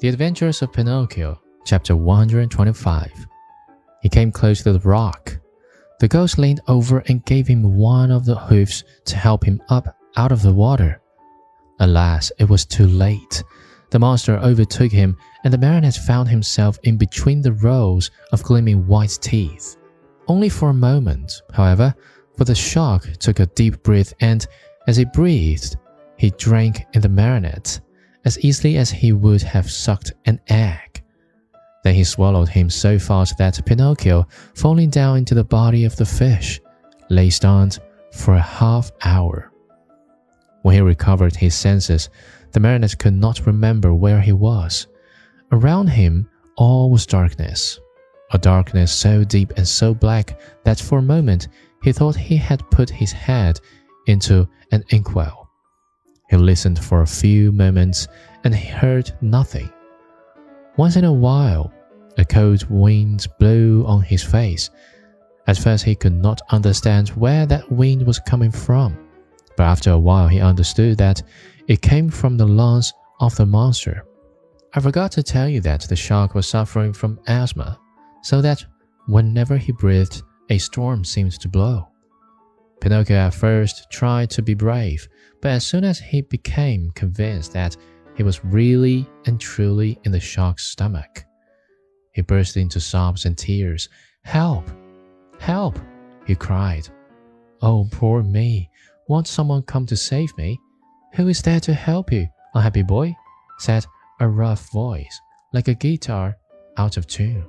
The Adventures of Pinocchio, chapter 125. He came close to the rock. The Goat leaned over and gave him one of the hoofs to help him up out of the water. Alas, it was too late. The monster overtook him, and the marionette found himself in between the rows of gleaming white teeth. Only for a moment, however, for the shark took a deep breath and, as he breathed, he drank in the marionette as easily as he would have sucked an egg. Then he swallowed him so fast that Pinocchio, falling down into the body of the fish, lay stunned for a half hour. When he recovered his senses, the marionette could not remember where he was. Around him, all was darkness. A darkness so deep and so black that for a moment he thought he had put his head into an inkwell. He listened for a few moments and he heard nothing. Once in a while, a cold wind blew on his face. At first, he could not understand where that wind was coming from, but after a while, he understood that it came from the lungs of the monster. I forgot to tell you that the shark was suffering from asthma, so that whenever he breathed, a storm seemed to blow. Pinocchio at first tried to be brave, but as soon as he became convinced that he was really and truly in the shark's stomach, he burst into sobs and tears. Help! Help! he cried. Oh, poor me! Won't someone come to save me? Who is there to help you, unhappy boy? said a rough voice, like a guitar out of tune.